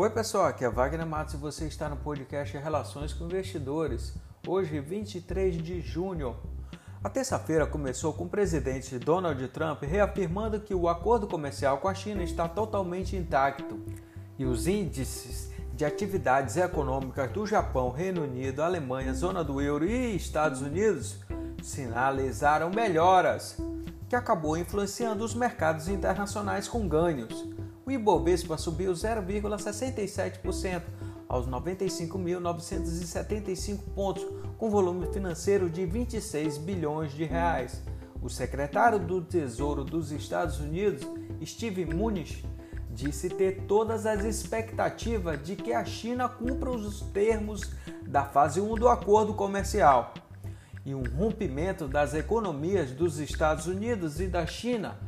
Oi pessoal, aqui é Wagner Matos e você está no podcast Relações com Investidores. Hoje, 23 de junho. A terça-feira começou com o presidente Donald Trump reafirmando que o acordo comercial com a China está totalmente intacto e os índices de atividades econômicas do Japão, Reino Unido, Alemanha, zona do euro e Estados Unidos sinalizaram melhoras, que acabou influenciando os mercados internacionais com ganhos o Ibovespa subiu 0,67% aos 95.975 pontos, com volume financeiro de 26 bilhões de reais. O secretário do Tesouro dos Estados Unidos, Steve Mnuchin, disse ter todas as expectativas de que a China cumpra os termos da fase 1 do acordo comercial e um rompimento das economias dos Estados Unidos e da China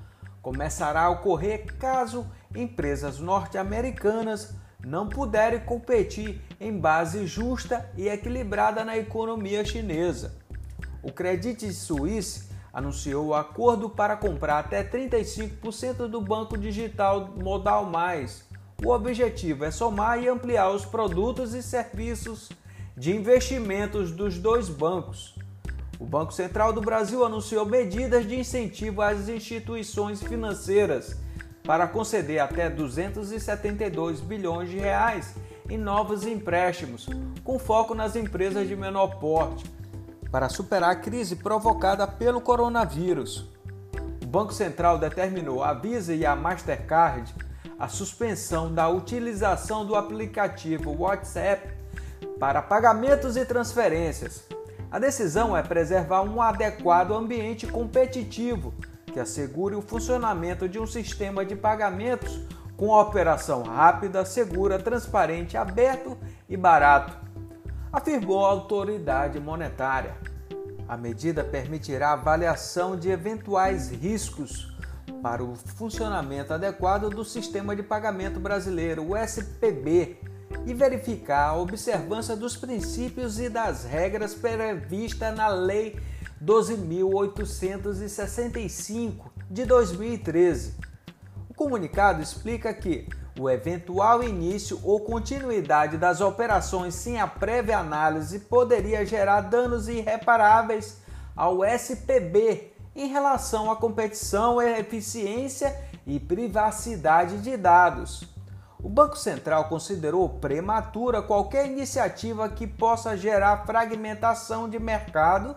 começará a ocorrer caso empresas norte-americanas não puderem competir em base justa e equilibrada na economia chinesa. O Credit Suisse anunciou o acordo para comprar até 35% do banco digital Modal Mais. O objetivo é somar e ampliar os produtos e serviços de investimentos dos dois bancos. O Banco Central do Brasil anunciou medidas de incentivo às instituições financeiras para conceder até 272 bilhões de reais em novos empréstimos, com foco nas empresas de menor porte, para superar a crise provocada pelo coronavírus. O Banco Central determinou à Visa e à Mastercard a suspensão da utilização do aplicativo WhatsApp para pagamentos e transferências a decisão é preservar um adequado ambiente competitivo que assegure o funcionamento de um sistema de pagamentos com operação rápida, segura, transparente, aberto e barato, afirmou a autoridade monetária. A medida permitirá avaliação de eventuais riscos para o funcionamento adequado do sistema de pagamento brasileiro, o SPB, e verificar a observância dos princípios e das regras previstas na Lei 12.865 de 2013. O comunicado explica que o eventual início ou continuidade das operações sem a prévia análise poderia gerar danos irreparáveis ao SPB em relação à competição, eficiência e privacidade de dados. O Banco Central considerou prematura qualquer iniciativa que possa gerar fragmentação de mercado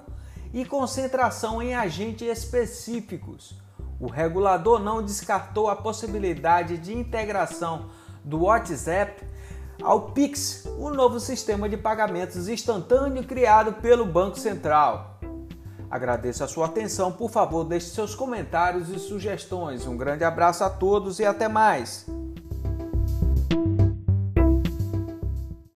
e concentração em agentes específicos. O regulador não descartou a possibilidade de integração do WhatsApp ao Pix, o novo sistema de pagamentos instantâneo criado pelo Banco Central. Agradeço a sua atenção, por favor, deixe seus comentários e sugestões. Um grande abraço a todos e até mais!